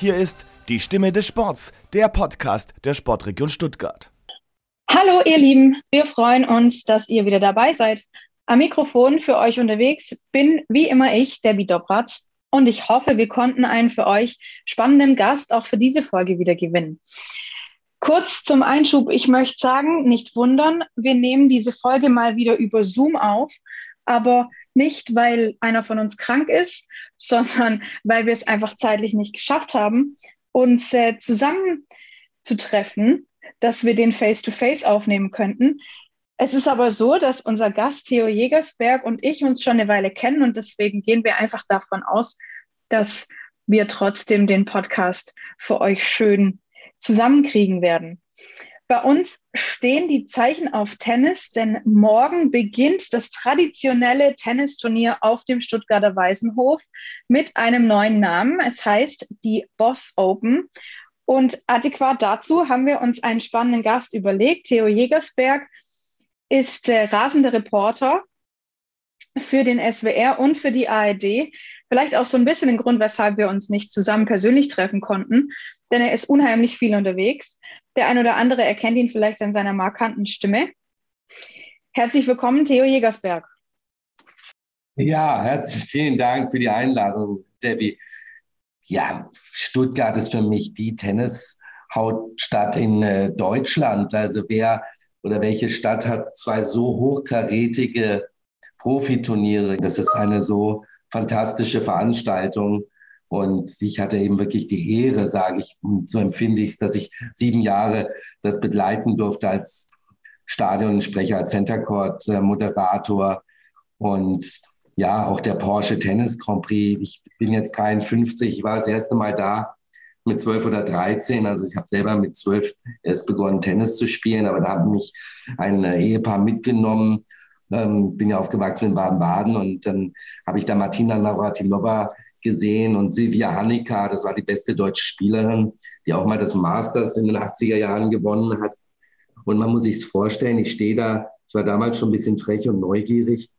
Hier ist die Stimme des Sports, der Podcast der Sportregion Stuttgart. Hallo ihr Lieben, wir freuen uns, dass ihr wieder dabei seid. Am Mikrofon für euch unterwegs bin wie immer ich, Debbie Dobratz, und ich hoffe, wir konnten einen für euch spannenden Gast auch für diese Folge wieder gewinnen. Kurz zum Einschub, ich möchte sagen, nicht wundern, wir nehmen diese Folge mal wieder über Zoom auf, aber nicht, weil einer von uns krank ist, sondern weil wir es einfach zeitlich nicht geschafft haben, uns äh, zusammenzutreffen, dass wir den Face-to-Face -face aufnehmen könnten. Es ist aber so, dass unser Gast Theo Jägersberg und ich uns schon eine Weile kennen und deswegen gehen wir einfach davon aus, dass wir trotzdem den Podcast für euch schön zusammenkriegen werden. Bei uns stehen die Zeichen auf Tennis, denn morgen beginnt das traditionelle Tennisturnier auf dem Stuttgarter Waisenhof mit einem neuen Namen. Es heißt die Boss Open. Und adäquat dazu haben wir uns einen spannenden Gast überlegt. Theo Jägersberg ist äh, rasender Reporter für den SWR und für die ARD. Vielleicht auch so ein bisschen ein Grund, weshalb wir uns nicht zusammen persönlich treffen konnten, denn er ist unheimlich viel unterwegs. Der ein oder andere erkennt ihn vielleicht an seiner markanten Stimme. Herzlich willkommen, Theo Jägersberg. Ja, herzlich vielen Dank für die Einladung, Debbie. Ja, Stuttgart ist für mich die Tennishauptstadt in äh, Deutschland. Also wer oder welche Stadt hat zwei so hochkarätige Profiturniere? Das ist eine so fantastische Veranstaltung. Und ich hatte eben wirklich die Ehre, sage ich, so empfinde ich es, dass ich sieben Jahre das begleiten durfte als Stadionsprecher, als Center Court Moderator und ja, auch der Porsche Tennis Grand Prix. Ich bin jetzt 53, ich war das erste Mal da mit 12 oder 13. Also ich habe selber mit 12 erst begonnen, Tennis zu spielen, aber da hat mich ein Ehepaar mitgenommen. Ähm, bin ja aufgewachsen in Baden-Baden und dann habe ich da Martina Navratilova gesehen und Silvia Hanika, das war die beste deutsche Spielerin, die auch mal das Masters in den 80er Jahren gewonnen hat. Und man muss sich vorstellen, ich stehe da, ich war damals schon ein bisschen frech und neugierig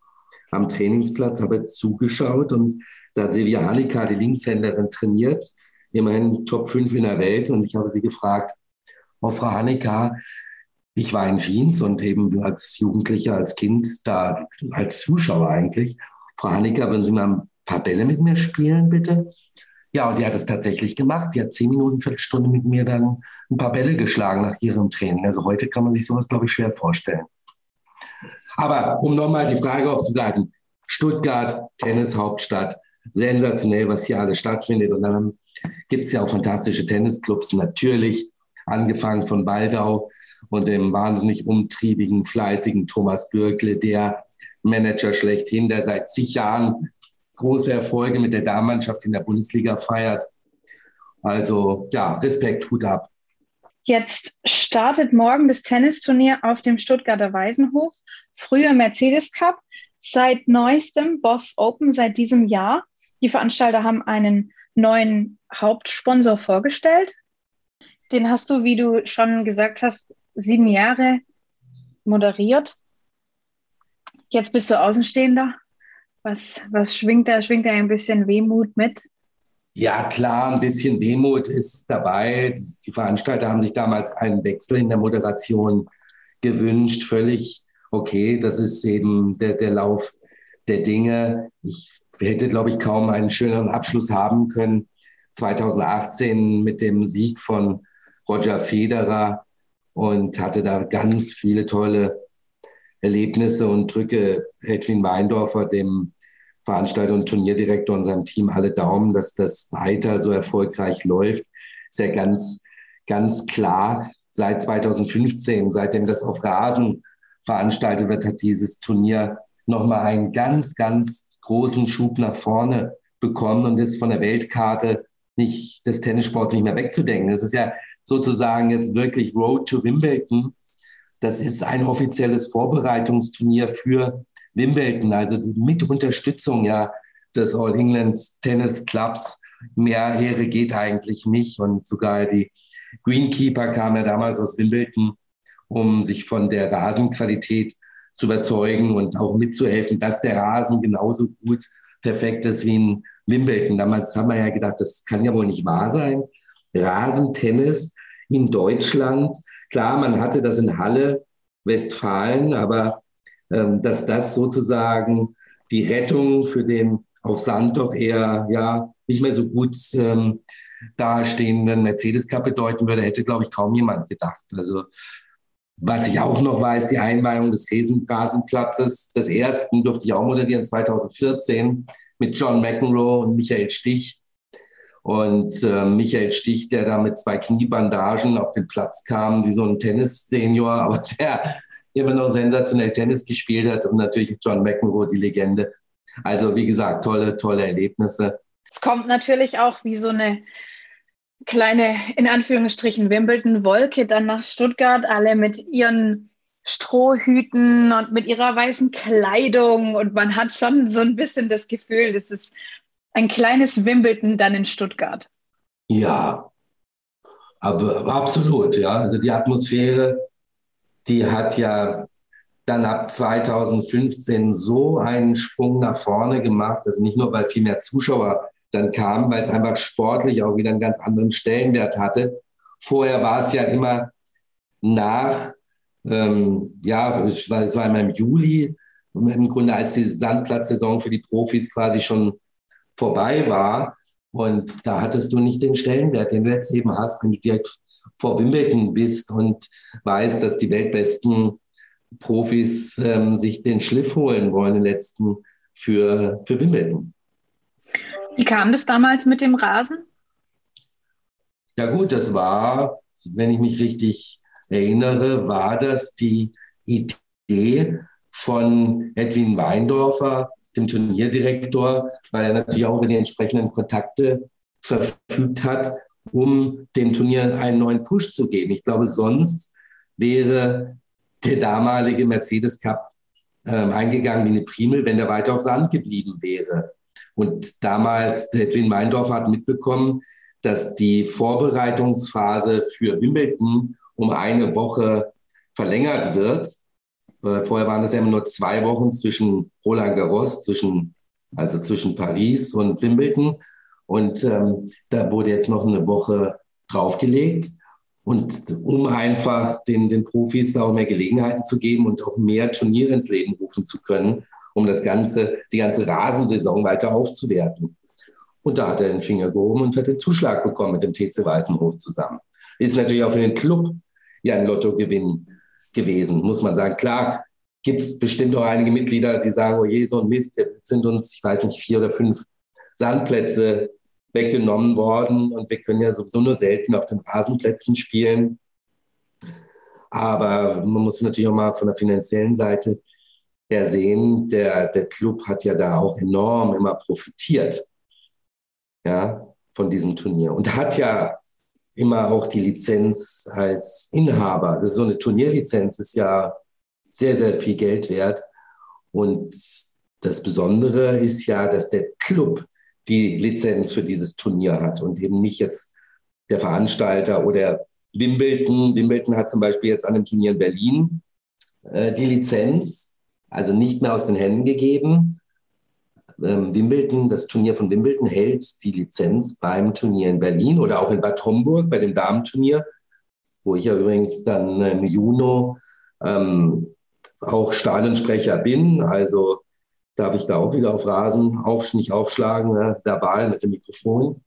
am Trainingsplatz, habe zugeschaut und da hat Silvia Hanika, die Linkshänderin, trainiert, immerhin Top 5 in der Welt und ich habe sie gefragt, oh Frau Hanika, ich war in Jeans und eben als Jugendlicher, als Kind da, als Zuschauer eigentlich. Frau Hanika, würden Sie mal paar Bälle mit mir spielen, bitte? Ja, und die hat es tatsächlich gemacht. Die hat zehn Minuten, Viertelstunde mit mir dann ein paar Bälle geschlagen nach ihrem Training. Also heute kann man sich sowas, glaube ich, schwer vorstellen. Aber um nochmal die Frage aufzugreifen, Stuttgart, Tennishauptstadt, sensationell, was hier alles stattfindet. Und dann gibt es ja auch fantastische Tennisclubs, natürlich, angefangen von Baldau und dem wahnsinnig umtriebigen, fleißigen Thomas Bürkle, der Manager schlechthin, der seit zig Jahren große Erfolge mit der Damenmannschaft in der Bundesliga feiert. Also ja, Respekt, Hut ab. Jetzt startet morgen das Tennisturnier auf dem Stuttgarter Waisenhof, früher Mercedes Cup, seit neuestem Boss Open seit diesem Jahr. Die Veranstalter haben einen neuen Hauptsponsor vorgestellt. Den hast du, wie du schon gesagt hast, sieben Jahre moderiert. Jetzt bist du Außenstehender. Was, was schwingt da? Schwingt da ein bisschen Wehmut mit? Ja, klar, ein bisschen Wehmut ist dabei. Die Veranstalter haben sich damals einen Wechsel in der Moderation gewünscht. Völlig okay, das ist eben der, der Lauf der Dinge. Ich hätte, glaube ich, kaum einen schöneren Abschluss haben können. 2018 mit dem Sieg von Roger Federer und hatte da ganz viele tolle Erlebnisse und drücke Edwin Weindorfer, dem Veranstalter und Turnierdirektor und seinem Team alle Daumen, dass das weiter so erfolgreich läuft. Ist ja ganz, ganz klar. Seit 2015, seitdem das auf Rasen veranstaltet wird, hat dieses Turnier nochmal einen ganz, ganz großen Schub nach vorne bekommen und ist von der Weltkarte nicht des Tennissports nicht mehr wegzudenken. Das ist ja sozusagen jetzt wirklich Road to Wimbledon das ist ein offizielles Vorbereitungsturnier für Wimbledon, also mit Unterstützung ja des All England Tennis Clubs. Mehr Ehre geht eigentlich nicht. Und sogar die Greenkeeper kam ja damals aus Wimbledon, um sich von der Rasenqualität zu überzeugen und auch mitzuhelfen, dass der Rasen genauso gut perfekt ist wie in Wimbledon. Damals haben wir ja gedacht, das kann ja wohl nicht wahr sein. Rasentennis in Deutschland. Klar, man hatte das in Halle, Westfalen, aber dass das sozusagen die Rettung für den auf Sand doch eher ja nicht mehr so gut ähm, dastehenden Mercedes Cup bedeuten würde, hätte, glaube ich, kaum jemand gedacht. Also was ich auch noch weiß, die Einweihung des Rasenplatzes, des ersten durfte ich auch moderieren, 2014 mit John McEnroe und Michael Stich. Und äh, Michael Stich, der da mit zwei Kniebandagen auf den Platz kam, wie so ein Tennis-Senior, aber der immer noch sensationell Tennis gespielt hat und natürlich John McEnroe, die Legende. Also wie gesagt, tolle, tolle Erlebnisse. Es kommt natürlich auch wie so eine kleine, in Anführungsstrichen, Wimbledon-Wolke dann nach Stuttgart, alle mit ihren Strohhüten und mit ihrer weißen Kleidung. Und man hat schon so ein bisschen das Gefühl, das ist ein kleines Wimbledon dann in Stuttgart. Ja, aber absolut, ja. Also die Atmosphäre, die hat ja dann ab 2015 so einen Sprung nach vorne gemacht. Also nicht nur, weil viel mehr Zuschauer dann kamen, weil es einfach sportlich auch wieder einen ganz anderen Stellenwert hatte. Vorher war es ja immer nach, ähm, ja, es war, es war immer im Juli, im Grunde als die Sandplatzsaison für die Profis quasi schon vorbei war. Und da hattest du nicht den Stellenwert, den du jetzt eben hast, wenn du direkt vor Wimbledon bist und weißt, dass die weltbesten Profis ähm, sich den Schliff holen wollen, den letzten für, für Wimbledon. Wie kam das damals mit dem Rasen? Ja gut, das war, wenn ich mich richtig erinnere, war das die Idee von Edwin Weindorfer, dem Turnierdirektor, weil er natürlich auch über die entsprechenden Kontakte verfügt hat, um dem Turnier einen neuen Push zu geben. Ich glaube, sonst wäre der damalige Mercedes Cup ähm, eingegangen wie eine Primel, wenn der weiter auf Sand geblieben wäre. Und damals, Edwin Meindorfer hat mitbekommen, dass die Vorbereitungsphase für Wimbledon um eine Woche verlängert wird. Äh, vorher waren es ja immer nur zwei Wochen zwischen Roland Garros, zwischen, also zwischen Paris und Wimbledon. Und ähm, da wurde jetzt noch eine Woche draufgelegt. Und um einfach den, den Profis da auch mehr Gelegenheiten zu geben und auch mehr Turniere ins Leben rufen zu können, um das ganze, die ganze Rasensaison weiter aufzuwerten. Und da hat er den Finger gehoben und hat den Zuschlag bekommen mit dem TC Weißenhof zusammen. Ist natürlich auch für den Club ja ein Lottogewinn gewesen, muss man sagen. Klar, gibt es bestimmt auch einige Mitglieder, die sagen, oh je, so ein Mist, jetzt sind uns, ich weiß nicht, vier oder fünf Sandplätze weggenommen worden und wir können ja sowieso nur selten auf den Rasenplätzen spielen. Aber man muss natürlich auch mal von der finanziellen Seite her sehen, der, der Club hat ja da auch enorm immer profitiert ja, von diesem Turnier und hat ja immer auch die Lizenz als Inhaber. So eine Turnierlizenz ist ja sehr, sehr viel Geld wert. Und das Besondere ist ja, dass der Club die Lizenz für dieses Turnier hat und eben nicht jetzt der Veranstalter oder Wimbledon. Wimbledon hat zum Beispiel jetzt an dem Turnier in Berlin äh, die Lizenz, also nicht mehr aus den Händen gegeben. Ähm, Wimbledon, das Turnier von Wimbledon hält die Lizenz beim Turnier in Berlin oder auch in Bad Homburg bei dem Damenturnier, wo ich ja übrigens dann im Juni ähm, auch Stadionsprecher bin. Also darf ich da auch wieder auf Rasen auf, nicht aufschlagen, ne, verbal mit dem Mikrofon.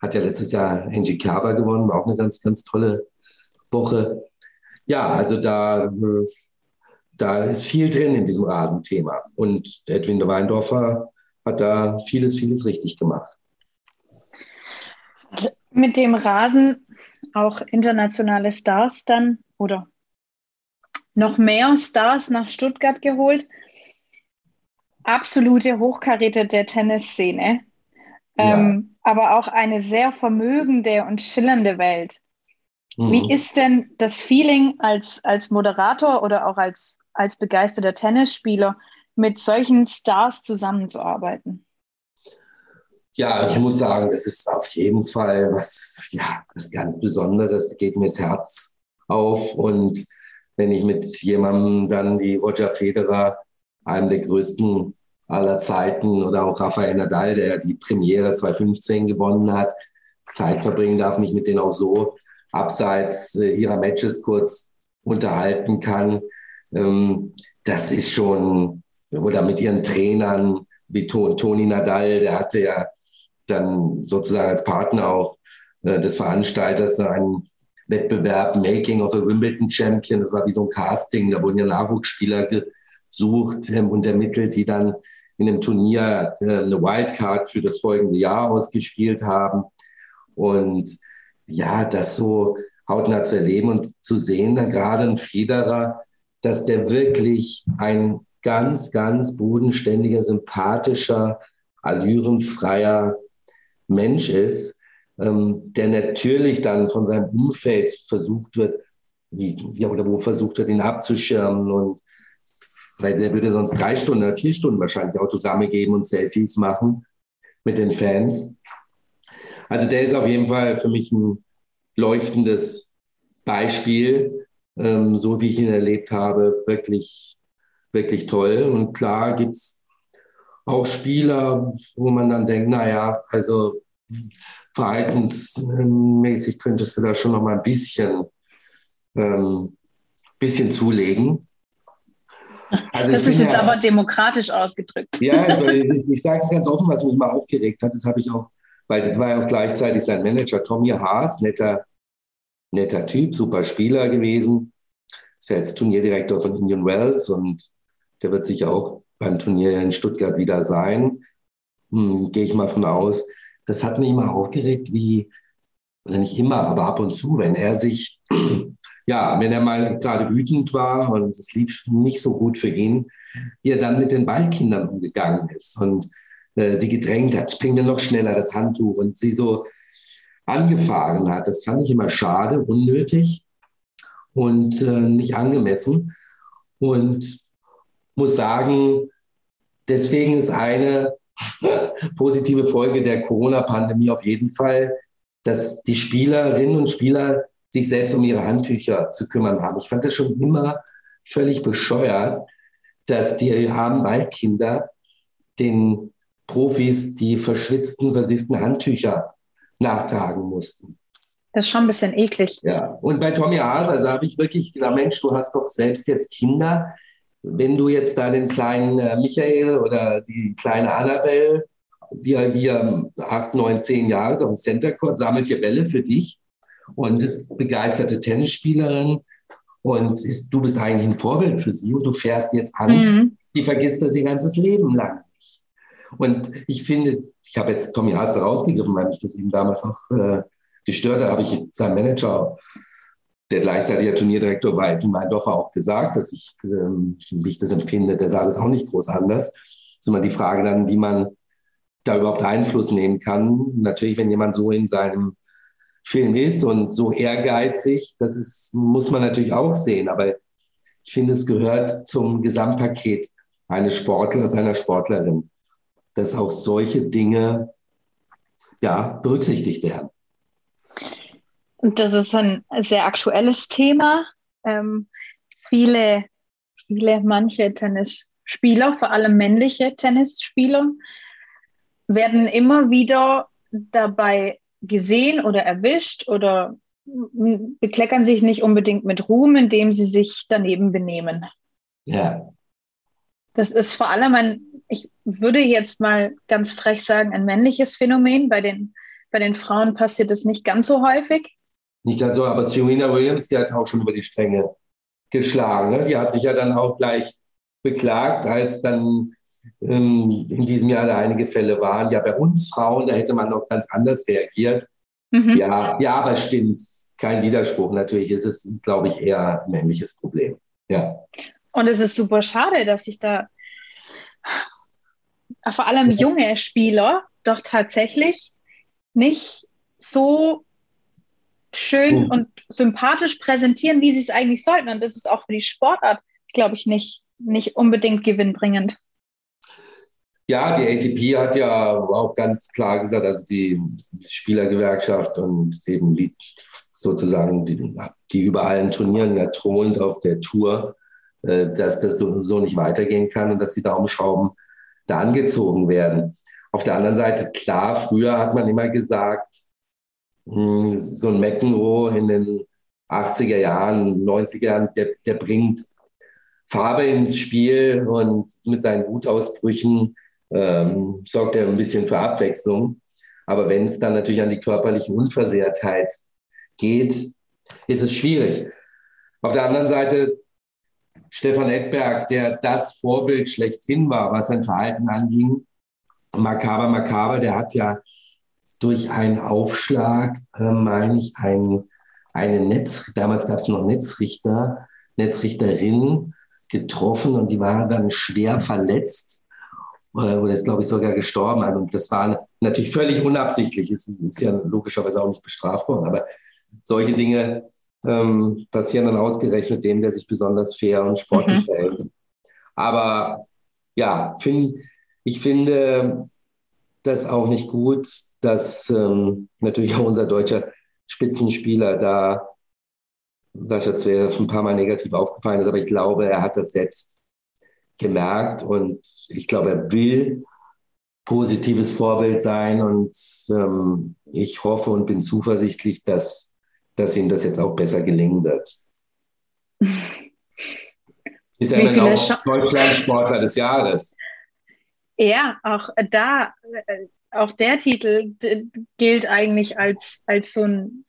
Hat ja letztes Jahr Angie Kerber gewonnen, war auch eine ganz, ganz tolle Woche. Ja, also da, äh, da ist viel drin in diesem Rasenthema. Und Edwin de Weindorfer hat da vieles, vieles richtig gemacht. Mit dem Rasen auch internationale Stars dann oder noch mehr Stars nach Stuttgart geholt absolute Hochkaräter der Tennisszene, ja. ähm, aber auch eine sehr vermögende und schillernde Welt. Mhm. Wie ist denn das Feeling als, als Moderator oder auch als, als begeisterter Tennisspieler, mit solchen Stars zusammenzuarbeiten? Ja, ich muss sagen, das ist auf jeden Fall was, ja, was ganz Besonderes. Geht mir das Herz auf. Und wenn ich mit jemandem dann wie Roger Federer, einem der größten aller Zeiten oder auch Rafael Nadal, der die Premiere 2015 gewonnen hat, Zeit verbringen darf, mich mit denen auch so abseits äh, ihrer Matches kurz unterhalten kann. Ähm, das ist schon, oder mit ihren Trainern, wie Toni Nadal, der hatte ja dann sozusagen als Partner auch äh, des Veranstalters einen Wettbewerb Making of a Wimbledon Champion. Das war wie so ein Casting, da wurden ja Nachwuchsspieler gesucht ähm, und ermittelt, die dann in einem Turnier äh, eine Wildcard für das folgende Jahr ausgespielt haben. Und ja, das so hautnah zu erleben und zu sehen, dann gerade ein Federer, dass der wirklich ein ganz, ganz bodenständiger, sympathischer, allürenfreier Mensch ist, ähm, der natürlich dann von seinem Umfeld versucht wird, ja, oder wo versucht wird, ihn abzuschirmen und weil der würde sonst drei Stunden oder vier Stunden wahrscheinlich Autogramme geben und Selfies machen mit den Fans. Also der ist auf jeden Fall für mich ein leuchtendes Beispiel, ähm, so wie ich ihn erlebt habe, wirklich, wirklich toll. Und klar gibt es auch Spieler, wo man dann denkt, naja, also verhaltensmäßig könntest du da schon noch mal ein bisschen, ähm, bisschen zulegen. Also das ist jetzt ja, aber demokratisch ausgedrückt. Ja, ich, ich sage es ganz offen, was mich mal aufgeregt hat, das habe ich auch, weil das war ja auch gleichzeitig sein Manager, Tommy Haas, netter, netter Typ, super Spieler gewesen. Ist ja jetzt Turnierdirektor von Indian Wells und der wird sich auch beim Turnier in Stuttgart wieder sein. Hm, Gehe ich mal von aus. Das hat mich mal aufgeregt, wie, oder nicht immer, aber ab und zu, wenn er sich ja, wenn er mal gerade wütend war und es lief nicht so gut für ihn, wie er dann mit den Ballkindern umgegangen ist und äh, sie gedrängt hat, bring mir noch schneller das Handtuch und sie so angefahren hat. Das fand ich immer schade, unnötig und äh, nicht angemessen. Und muss sagen, deswegen ist eine positive Folge der Corona-Pandemie auf jeden Fall, dass die Spielerinnen und Spieler sich selbst um ihre Handtücher zu kümmern haben. Ich fand das schon immer völlig bescheuert, dass die armen Waldkinder den Profis die verschwitzten, versifften Handtücher nachtragen mussten. Das ist schon ein bisschen eklig. Ja, und bei Tommy Haas, also habe ich wirklich gedacht, Mensch, du hast doch selbst jetzt Kinder. Wenn du jetzt da den kleinen äh, Michael oder die kleine Annabelle, die ja hier acht, neun, zehn Jahre ist auf dem Center Court, sammelt hier Bälle für dich und ist begeisterte Tennisspielerin und ist, du bist eigentlich ein Vorbild für sie und du fährst jetzt an, mhm. die vergisst das ihr ganzes Leben lang nicht. Und ich finde, ich habe jetzt Tommy Haas rausgegriffen, weil mich das eben damals auch äh, gestört hat, habe ich seinem Manager, der gleichzeitig der Turnierdirektor war, in Meindorfer auch gesagt, dass ich, ähm, wie ich das empfinde, der sah das auch nicht groß anders. Das ist immer die Frage dann, wie man da überhaupt Einfluss nehmen kann. Natürlich, wenn jemand so in seinem Film ist und so ehrgeizig, das ist, muss man natürlich auch sehen. Aber ich finde, es gehört zum Gesamtpaket eines Sportlers, einer Sportlerin, dass auch solche Dinge ja, berücksichtigt werden. Das ist ein sehr aktuelles Thema. Ähm, viele, viele, manche Tennisspieler, vor allem männliche Tennisspieler, werden immer wieder dabei gesehen oder erwischt oder bekleckern sich nicht unbedingt mit Ruhm, indem sie sich daneben benehmen. Ja. Das ist vor allem ein, ich würde jetzt mal ganz frech sagen, ein männliches Phänomen. Bei den, bei den Frauen passiert es nicht ganz so häufig. Nicht ganz so, aber Serena Williams, die hat auch schon über die Stränge geschlagen. Ne? Die hat sich ja dann auch gleich beklagt, als dann ähm, in diesem Jahr da einige Fälle waren. Ja, bei uns Frauen, da hätte man noch ganz anders reagiert. Mhm. Ja, ja, aber stimmt. Kein Widerspruch. Natürlich ist es, glaube ich, eher ein männliches Problem. Ja. Und es ist super schade, dass sich da vor allem junge Spieler doch tatsächlich nicht so schön mhm. und sympathisch präsentieren, wie sie es eigentlich sollten. Und das ist auch für die Sportart, glaube ich, nicht, nicht unbedingt gewinnbringend. Ja, die ATP hat ja auch ganz klar gesagt, also die Spielergewerkschaft und eben die, sozusagen, die, die über allen Turnieren ja thront auf der Tour, äh, dass das so, so nicht weitergehen kann und dass die Daumenschrauben da angezogen werden. Auf der anderen Seite, klar, früher hat man immer gesagt, hm, so ein McEnroe in den 80er Jahren, 90er Jahren, der, der bringt Farbe ins Spiel und mit seinen Wutausbrüchen ähm, sorgt er ein bisschen für Abwechslung. Aber wenn es dann natürlich an die körperliche Unversehrtheit geht, ist es schwierig. Auf der anderen Seite Stefan Edberg, der das Vorbild schlechthin war, was sein Verhalten anging. Makaber Makaber, der hat ja durch einen Aufschlag, äh, meine ich, ein, eine Netz, damals gab es noch Netzrichter, Netzrichterin getroffen und die war dann schwer verletzt oder ist, glaube ich, sogar gestorben. Also, und das war natürlich völlig unabsichtlich, ist, ist ja logischerweise auch nicht bestraft worden, aber solche Dinge ähm, passieren dann ausgerechnet dem, der sich besonders fair und sportlich mhm. verhält. Aber ja, find, ich finde das auch nicht gut, dass ähm, natürlich auch unser deutscher Spitzenspieler da Sascha Zverev ein paar Mal negativ aufgefallen ist, aber ich glaube, er hat das selbst gemerkt und ich glaube, er will positives Vorbild sein und ähm, ich hoffe und bin zuversichtlich, dass, dass ihm das jetzt auch besser gelingen wird. Ist er dann auch Deutschland Sportler des Jahres? Ja, auch da, äh, auch der Titel gilt eigentlich als, als so ein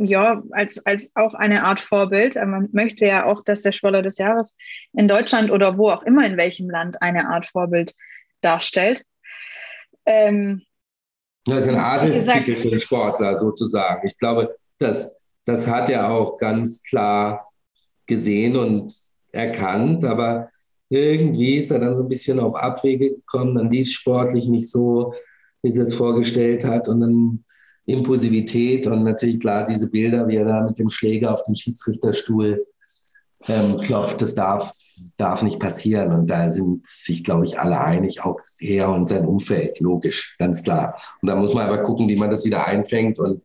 ja, als, als auch eine Art Vorbild. Äh, man möchte ja auch, dass der Sportler des Jahres in Deutschland oder wo auch immer in welchem Land eine Art Vorbild darstellt. Ähm, das ist ein Adelstitel für den Sportler sozusagen. Ich glaube, das, das hat er auch ganz klar gesehen und erkannt, aber irgendwie ist er dann so ein bisschen auf Abwege gekommen, dann lief sportlich nicht so, wie er es vorgestellt hat und dann Impulsivität und natürlich klar diese Bilder, wie er da mit dem Schläger auf den Schiedsrichterstuhl ähm, klopft, das darf, darf nicht passieren. Und da sind sich, glaube ich, alle einig, auch er und sein Umfeld, logisch, ganz klar. Und da muss man aber gucken, wie man das wieder einfängt und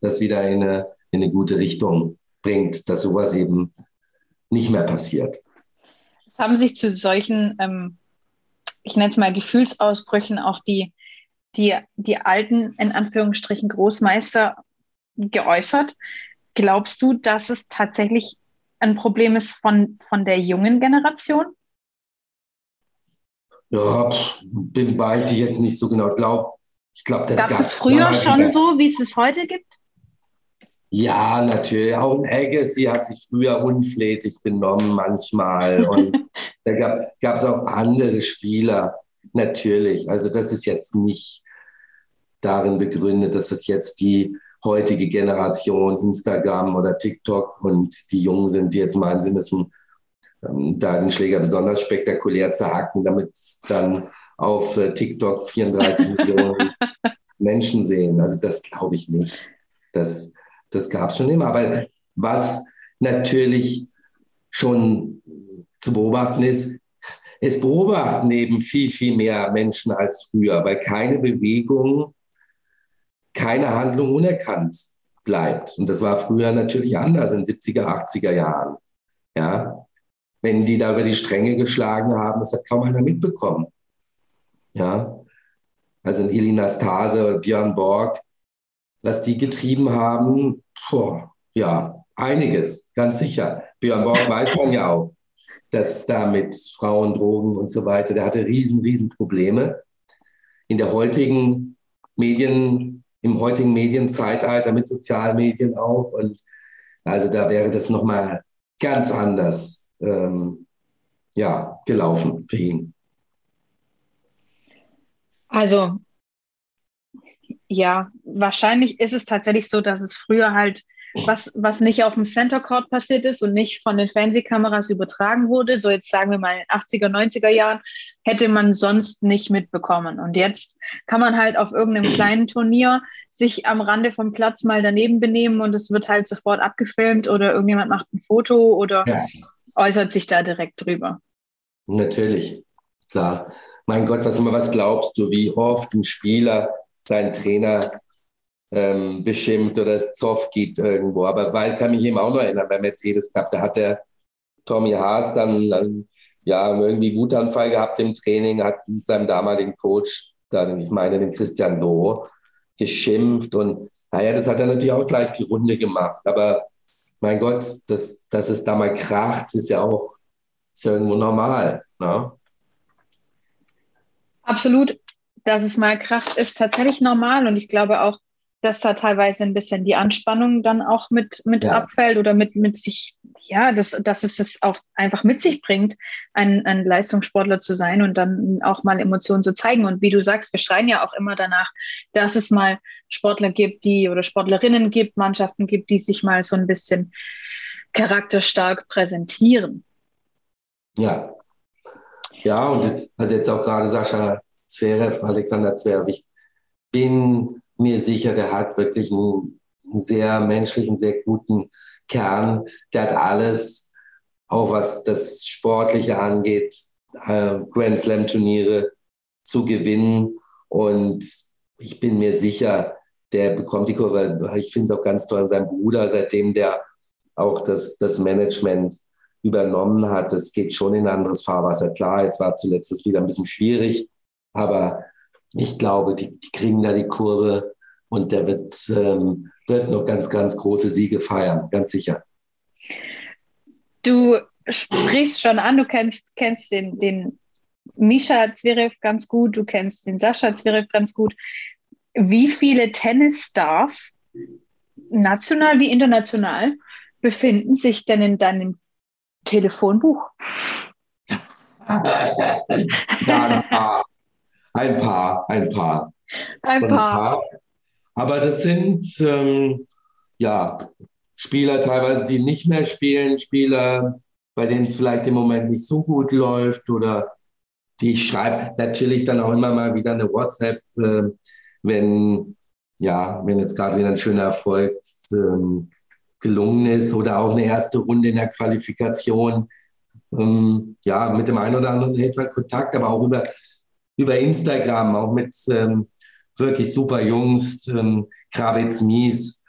das wieder in eine, in eine gute Richtung bringt, dass sowas eben nicht mehr passiert. Es haben sich zu solchen, ähm, ich nenne es mal Gefühlsausbrüchen, auch die die, die alten, in Anführungsstrichen, Großmeister geäußert. Glaubst du, dass es tatsächlich ein Problem ist von, von der jungen Generation? Ja, bin, weiß ich jetzt nicht so genau. Glaub, ich glaube, das gab es früher schon so, wie es es heute gibt? Ja, natürlich. Auch ein Agassi hat sich früher unflätig benommen manchmal. Und da gab es auch andere Spieler, natürlich. Also das ist jetzt nicht darin begründet, dass es jetzt die heutige Generation Instagram oder TikTok und die Jungen sind, die jetzt meinen, sie müssen ähm, da den Schläger besonders spektakulär zerhacken, damit es dann auf äh, TikTok 34 Millionen Menschen sehen. Also das glaube ich nicht. Das, das gab es schon immer. Aber was natürlich schon zu beobachten ist, es beobachten eben viel, viel mehr Menschen als früher, weil keine Bewegung, keine Handlung unerkannt bleibt. Und das war früher natürlich anders in 70er, 80er Jahren. Ja, wenn die da über die Stränge geschlagen haben, das hat kaum einer mitbekommen. Ja, also in Elina Stase oder Björn Borg, was die getrieben haben, boah, ja, einiges, ganz sicher. Björn Borg weiß man ja auch dass da mit Frauen, Drogen und so weiter, der hatte riesen, riesen Probleme. In der heutigen Medien, im heutigen Medienzeitalter mit Sozialmedien auch. Und also da wäre das nochmal ganz anders ähm, ja, gelaufen für ihn. Also ja, wahrscheinlich ist es tatsächlich so, dass es früher halt was, was nicht auf dem Center Court passiert ist und nicht von den Fernsehkameras übertragen wurde, so jetzt sagen wir mal in den 80er, 90er Jahren, hätte man sonst nicht mitbekommen. Und jetzt kann man halt auf irgendeinem kleinen Turnier sich am Rande vom Platz mal daneben benehmen und es wird halt sofort abgefilmt oder irgendjemand macht ein Foto oder ja. äußert sich da direkt drüber. Natürlich, klar. Mein Gott, was immer was glaubst du, wie oft ein Spieler seinen Trainer ähm, beschimpft oder es Zoff gibt irgendwo. Aber weil kann mich eben auch noch erinnern, bei Mercedes Cup, da hat der Tommy Haas dann, dann ja, irgendwie Wutanfall gehabt im Training, hat mit seinem damaligen Coach, dann, ich meine, den Christian Loh, geschimpft. Und naja, das hat er natürlich auch gleich die Runde gemacht. Aber mein Gott, dass, dass es da mal kracht, ist ja auch ist ja irgendwo normal. Ne? Absolut. Dass es mal kracht, ist tatsächlich normal. Und ich glaube auch, dass da teilweise ein bisschen die Anspannung dann auch mit, mit ja. abfällt oder mit, mit sich, ja, dass, dass es das auch einfach mit sich bringt, ein, ein Leistungssportler zu sein und dann auch mal Emotionen zu zeigen. Und wie du sagst, wir schreien ja auch immer danach, dass es mal Sportler gibt, die oder Sportlerinnen gibt, Mannschaften gibt, die sich mal so ein bisschen charakterstark präsentieren. Ja. Ja, und also jetzt auch gerade Sascha Zverev, Alexander Zverev, ich bin mir sicher, der hat wirklich einen, sehr menschlichen, sehr guten Kern. Der hat alles, auch was das Sportliche angeht, äh, Grand Slam Turniere zu gewinnen. Und ich bin mir sicher, der bekommt die Kurve. Ich finde es auch ganz toll, sein Bruder, seitdem der auch das, das Management übernommen hat, das geht schon in anderes Fahrwasser. Klar, jetzt war zuletzt das wieder ein bisschen schwierig, aber ich glaube, die, die kriegen da die Kurve und der wird, ähm, wird noch ganz, ganz große Siege feiern, ganz sicher. Du sprichst schon an, du kennst, kennst den, den Misha Zverev ganz gut, du kennst den Sascha Zverev ganz gut. Wie viele Tennisstars, national wie international, befinden sich denn in deinem Telefonbuch? ja, ein paar. Ein paar, ein paar. Aber das sind ähm, ja Spieler teilweise, die nicht mehr spielen, Spieler, bei denen es vielleicht im Moment nicht so gut läuft oder die ich schreibe natürlich dann auch immer mal wieder eine WhatsApp, äh, wenn ja, wenn jetzt gerade wieder ein schöner Erfolg ähm, gelungen ist oder auch eine erste Runde in der Qualifikation. Ähm, ja, mit dem einen oder anderen hält man Kontakt, aber auch über über Instagram, auch mit ähm, wirklich super Jungs, ähm, Kravitz Mies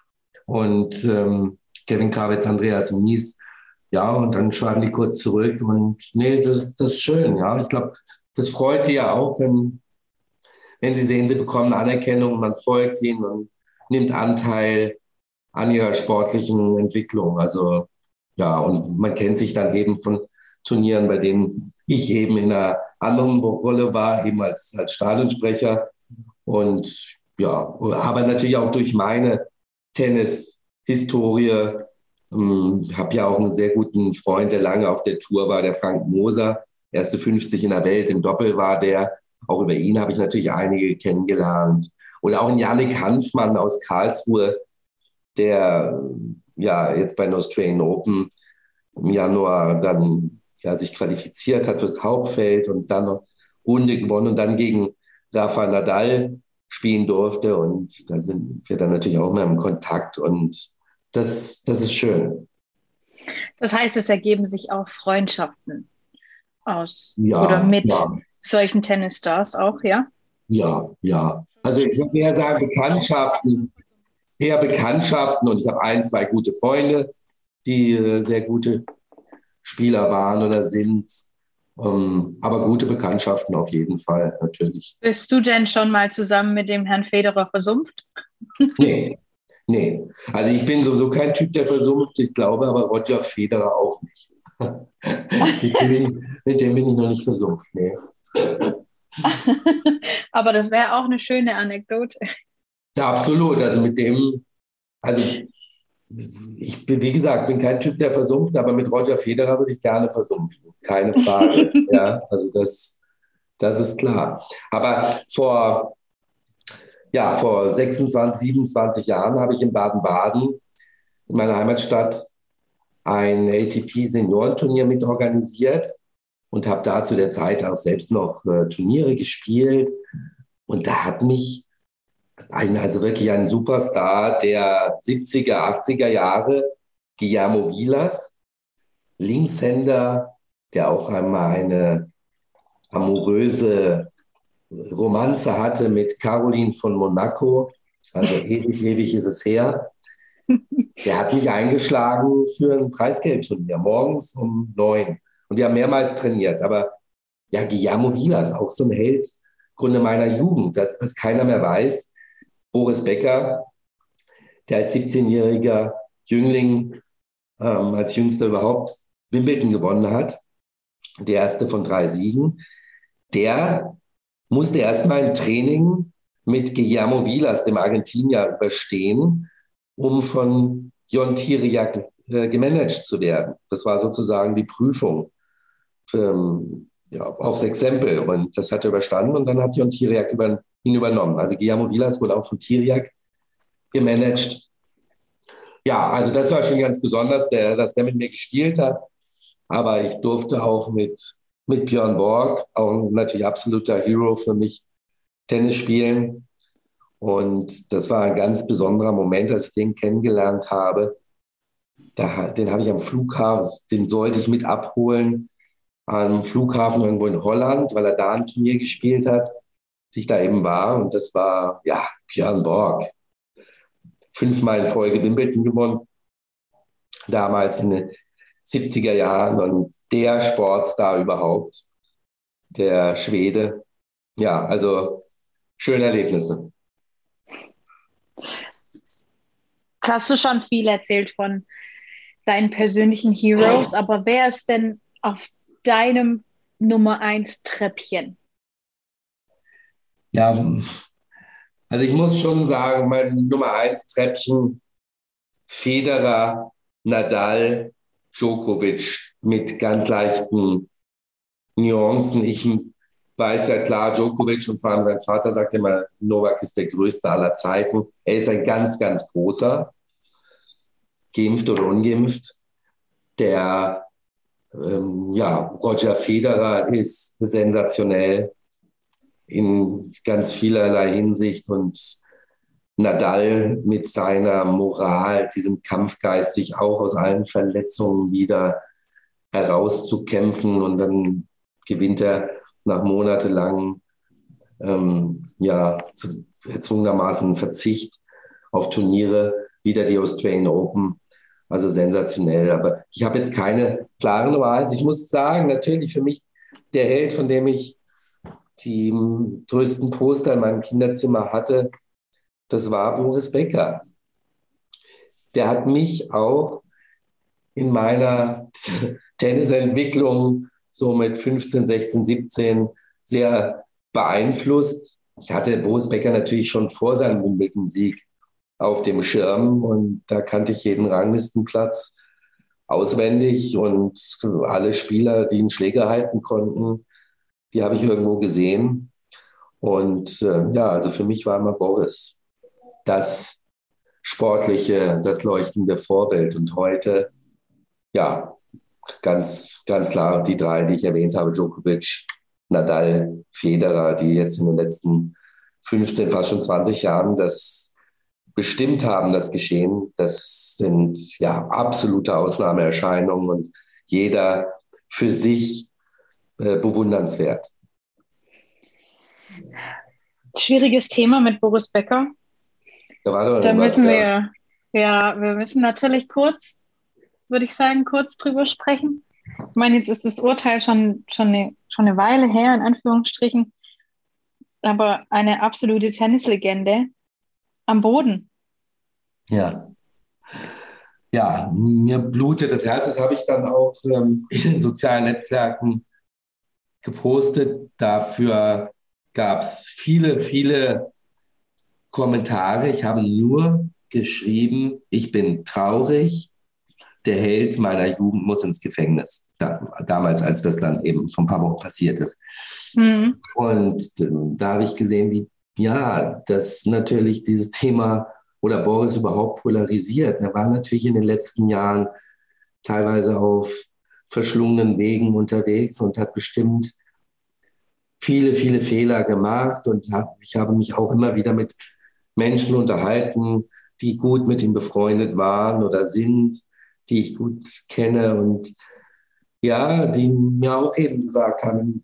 und ähm, Kevin Kravitz, Andreas Mies. Ja, und dann schreiben die kurz zurück und nee, das, das ist schön, ja. Ich glaube, das freut die ja auch, wenn, wenn sie sehen, sie bekommen Anerkennung, man folgt ihnen und nimmt Anteil an ihrer sportlichen Entwicklung. Also ja, und man kennt sich dann eben von Turnieren, bei denen ich eben in einer anderen Rolle war, eben als, als Stadionsprecher. Und ja, aber natürlich auch durch meine Tennis-Historie. Ähm, habe ja auch einen sehr guten Freund, der lange auf der Tour war, der Frank Moser, erste 50 in der Welt, im Doppel war der. Auch über ihn habe ich natürlich einige kennengelernt. Oder auch ein Janik Hanfmann aus Karlsruhe, der ja jetzt bei Australian Open im Januar dann ja, sich qualifiziert hat fürs Hauptfeld und dann noch Runde gewonnen und dann gegen Rafa Nadal spielen durfte. Und da sind wir dann natürlich auch immer im Kontakt und das, das ist schön. Das heißt, es ergeben sich auch Freundschaften aus ja, oder mit ja. solchen Tennisstars auch, ja? Ja, ja. Also ich würde eher sagen Bekanntschaften, eher Bekanntschaften und ich habe ein, zwei gute Freunde, die äh, sehr gute Spieler waren oder sind. Ähm, aber gute Bekanntschaften auf jeden Fall, natürlich. Bist du denn schon mal zusammen mit dem Herrn Federer versumpft? Nee, nee. Also ich bin sowieso kein Typ, der versumpft. Ich glaube aber Roger Federer auch nicht. bin, mit dem bin ich noch nicht versumpft, nee. aber das wäre auch eine schöne Anekdote. Ja, absolut. Also mit dem, also ich bin, wie gesagt, bin kein Typ, der versumpft, aber mit Roger Federer würde ich gerne versumpfen. Keine Frage. ja, also das, das ist klar. Aber vor, ja, vor 26, 27 Jahren habe ich in Baden-Baden, in meiner Heimatstadt, ein ATP-Seniorenturnier mitorganisiert und habe da zu der Zeit auch selbst noch äh, Turniere gespielt. Und da hat mich ein, also wirklich ein Superstar der 70er, 80er Jahre, Guillermo Vilas, Linkshänder, der auch einmal eine amoröse Romanze hatte mit Caroline von Monaco. Also ewig, ewig ist es her. Der hat mich eingeschlagen für ein Preisgeldturnier morgens um neun. Und wir haben mehrmals trainiert. Aber ja, Guillermo Vilas, auch so ein Held, Grunde meiner Jugend, dass das keiner mehr weiß. Boris Becker, der als 17-jähriger Jüngling, ähm, als jüngster überhaupt Wimbledon gewonnen hat, der erste von drei Siegen, der musste erstmal ein Training mit Guillermo Vilas, dem Argentinier, überstehen, um von Jon Tiriak äh, gemanagt zu werden. Das war sozusagen die Prüfung für, ähm, ja, aufs Exempel. Und das hat er überstanden und dann hat Jon Tiriak über, ihn übernommen. Also Guillermo Vilas wurde auch von Tiriak gemanagt. Ja, also das war schon ganz besonders, der, dass der mit mir gespielt hat. Aber ich durfte auch mit, mit Björn Borg, auch natürlich absoluter Hero für mich, Tennis spielen. Und das war ein ganz besonderer Moment, als ich den kennengelernt habe. Da, den habe ich am Flughafen, den sollte ich mit abholen am Flughafen irgendwo in Holland, weil er da ein Turnier gespielt hat, ich da eben war. Und das war, ja, Björn Borg. Fünfmal in Folge Wimbledon gewonnen. Damals in den 70er Jahren und der Sportstar überhaupt, der Schwede. Ja, also schöne Erlebnisse. Jetzt hast du schon viel erzählt von deinen persönlichen Heroes, aber wer ist denn auf deinem Nummer eins Treppchen? Ja, also ich muss schon sagen, mein Nummer eins Treppchen, Federer, Nadal, Djokovic mit ganz leichten Nuancen. Ich weiß ja klar, Djokovic und vor allem sein Vater sagt immer, Novak ist der größte aller Zeiten. Er ist ein ganz, ganz großer, geimpft oder ungeimpft. Der ähm, ja, Roger Federer ist sensationell in ganz vielerlei Hinsicht und Nadal mit seiner Moral, diesem Kampfgeist, sich auch aus allen Verletzungen wieder herauszukämpfen und dann gewinnt er nach monatelang ähm, ja, erzwungenermaßen Verzicht auf Turniere wieder die Australian Open. Also sensationell. Aber ich habe jetzt keine klaren Wahl. Ich muss sagen, natürlich für mich der Held, von dem ich die größten Poster in meinem Kinderzimmer hatte, das war Boris Becker. Der hat mich auch in meiner Tennisentwicklung so mit 15, 16, 17 sehr beeinflusst. Ich hatte Boris Becker natürlich schon vor seinem Wimbledon-Sieg auf dem Schirm und da kannte ich jeden Ranglistenplatz auswendig und alle Spieler, die einen Schläger halten konnten, die habe ich irgendwo gesehen. Und äh, ja, also für mich war immer Boris das sportliche, das leuchtende Vorbild. Und heute, ja, ganz, ganz klar die drei, die ich erwähnt habe, Djokovic, Nadal, Federer, die jetzt in den letzten 15, fast schon 20 Jahren das bestimmt haben, das Geschehen. Das sind ja absolute Ausnahmeerscheinungen und jeder für sich äh, bewundernswert. Schwieriges Thema mit Boris Becker. Da, da müssen was, wir, ja. ja, wir müssen natürlich kurz würde ich sagen, kurz drüber sprechen. Ich meine, jetzt ist das Urteil schon, schon, eine, schon eine Weile her, in Anführungsstrichen, aber eine absolute Tennislegende am Boden. Ja. Ja, mir blutet das Herz. Das habe ich dann auch ähm, in sozialen Netzwerken gepostet. Dafür gab es viele, viele Kommentare. Ich habe nur geschrieben, ich bin traurig, der Held meiner Jugend muss ins Gefängnis. Da, damals, als das dann eben vor ein paar Wochen passiert ist. Mhm. Und da habe ich gesehen, wie, ja, dass natürlich dieses Thema oder Boris überhaupt polarisiert. Er war natürlich in den letzten Jahren teilweise auf verschlungenen Wegen unterwegs und hat bestimmt viele, viele Fehler gemacht. Und hab, ich habe mich auch immer wieder mit Menschen unterhalten, die gut mit ihm befreundet waren oder sind die ich gut kenne und ja, die mir auch eben gesagt haben,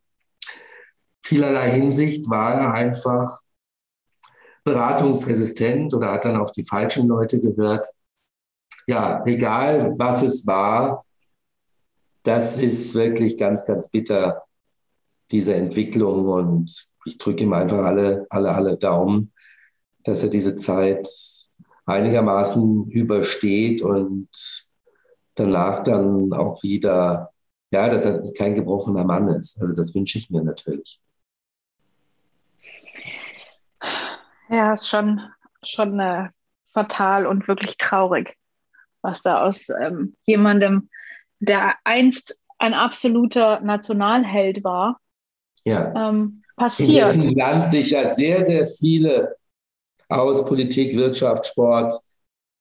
vielerlei Hinsicht war er einfach beratungsresistent oder hat dann auf die falschen Leute gehört. Ja, egal was es war, das ist wirklich ganz, ganz bitter, diese Entwicklung. Und ich drücke ihm einfach alle, alle, alle Daumen, dass er diese Zeit einigermaßen übersteht und danach dann auch wieder, ja, dass er kein gebrochener Mann ist. Also das wünsche ich mir natürlich. Ja, ist schon, schon äh, fatal und wirklich traurig, was da aus ähm, jemandem, der einst ein absoluter Nationalheld war, ja. ähm, passiert. In diesem Land sich ja sehr, sehr viele aus Politik, Wirtschaft, Sport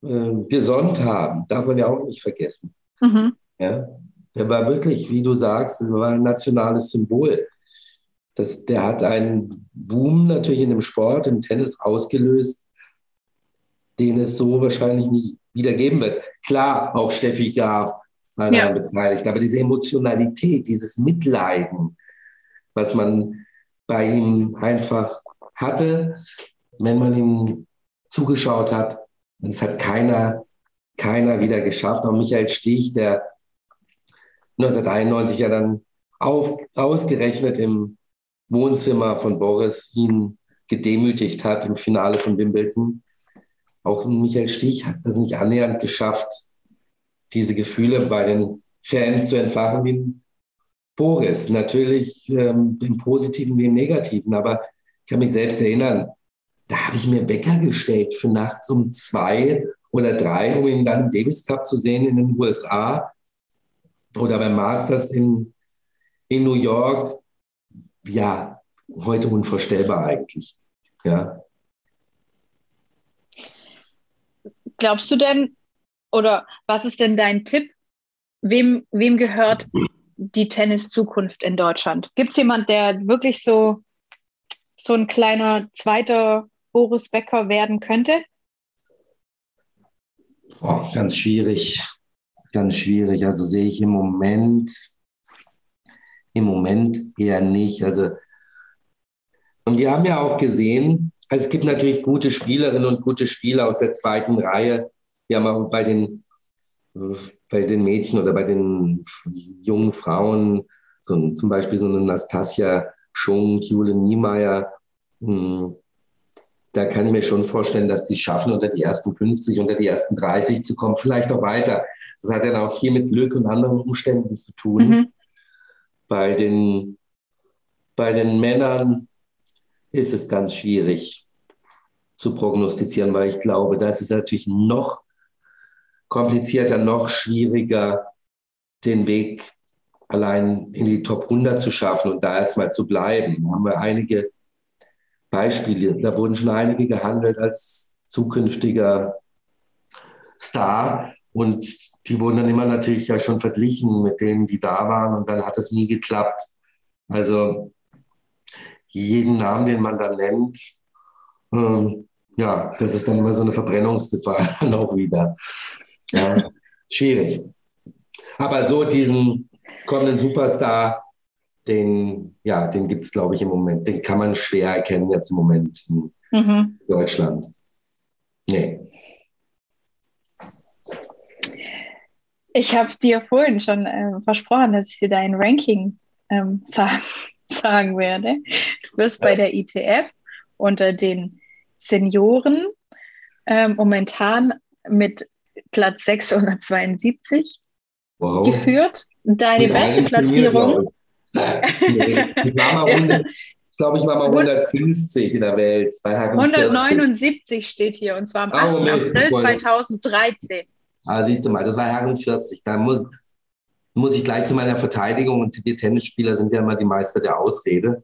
äh, gesonnt haben. Darf man ja auch nicht vergessen. Mhm. Ja? Der war wirklich, wie du sagst, war ein nationales Symbol. Das, der hat einen Boom natürlich in dem Sport, im Tennis ausgelöst, den es so wahrscheinlich nicht wieder geben wird. Klar, auch Steffi Graf ja. daran beteiligt, aber diese Emotionalität, dieses Mitleiden, was man bei ihm einfach hatte, wenn man ihm zugeschaut hat, es hat keiner, keiner wieder geschafft. Auch Michael Stich, der 1991 ja dann auf, ausgerechnet im Wohnzimmer von Boris ihn gedemütigt hat im Finale von Wimbledon. Auch Michael Stich hat das nicht annähernd geschafft, diese Gefühle bei den Fans zu entfachen wie Boris. Natürlich ähm, im Positiven wie im Negativen, aber ich kann mich selbst erinnern, da habe ich mir Wecker gestellt für nachts um zwei oder drei, um ihn dann im Davis Cup zu sehen in den USA oder beim Masters in, in New York. Ja, heute unvorstellbar eigentlich. Ja. Glaubst du denn, oder was ist denn dein Tipp? Wem, wem gehört die Tennis-Zukunft in Deutschland? Gibt es jemanden, der wirklich so, so ein kleiner zweiter Boris Becker werden könnte? Oh, ganz schwierig, ganz schwierig. Also sehe ich im Moment, im Moment eher nicht. Also und wir haben ja auch gesehen, also es gibt natürlich gute Spielerinnen und gute Spieler aus der zweiten Reihe. Wir haben auch bei den, bei den Mädchen oder bei den jungen Frauen, so, zum Beispiel so eine Nastasia Schung, Jule Niemeyer, hm, da kann ich mir schon vorstellen, dass die schaffen, unter die ersten 50, unter die ersten 30 zu kommen, vielleicht auch weiter. Das hat ja auch viel mit Glück und anderen Umständen zu tun. Mhm. Bei, den, bei den Männern ist es ganz schwierig zu prognostizieren, weil ich glaube, da ist es natürlich noch komplizierter, noch schwieriger, den Weg allein in die Top 100 zu schaffen und da erstmal zu bleiben. Da haben wir einige Beispiele. Da wurden schon einige gehandelt als zukünftiger Star. Und die wurden dann immer natürlich ja schon verglichen mit denen, die da waren. Und dann hat es nie geklappt. Also jeden Namen, den man dann nennt, ähm, ja, das ist dann immer so eine Verbrennungsgefahr dann auch wieder. Ja, schwierig. Aber so diesen kommenden Superstar, den, ja, den gibt es, glaube ich, im Moment. Den kann man schwer erkennen jetzt im Moment in mhm. Deutschland. Nee. Ich habe dir vorhin schon äh, versprochen, dass ich dir dein Ranking ähm, sagen, sagen werde. Du wirst bei der ITF unter den Senioren äh, momentan mit Platz 672 wow. geführt. Deine mit beste Platzierung ich war mal 100, ich glaube, ich war mal 150 in der Welt. Bei 179 steht hier und zwar am 8. Oh, April 2013. Ah, siehst du mal, das war Herren 40. Da muss, muss ich gleich zu meiner Verteidigung, und wir Tennisspieler sind ja immer die Meister der Ausrede,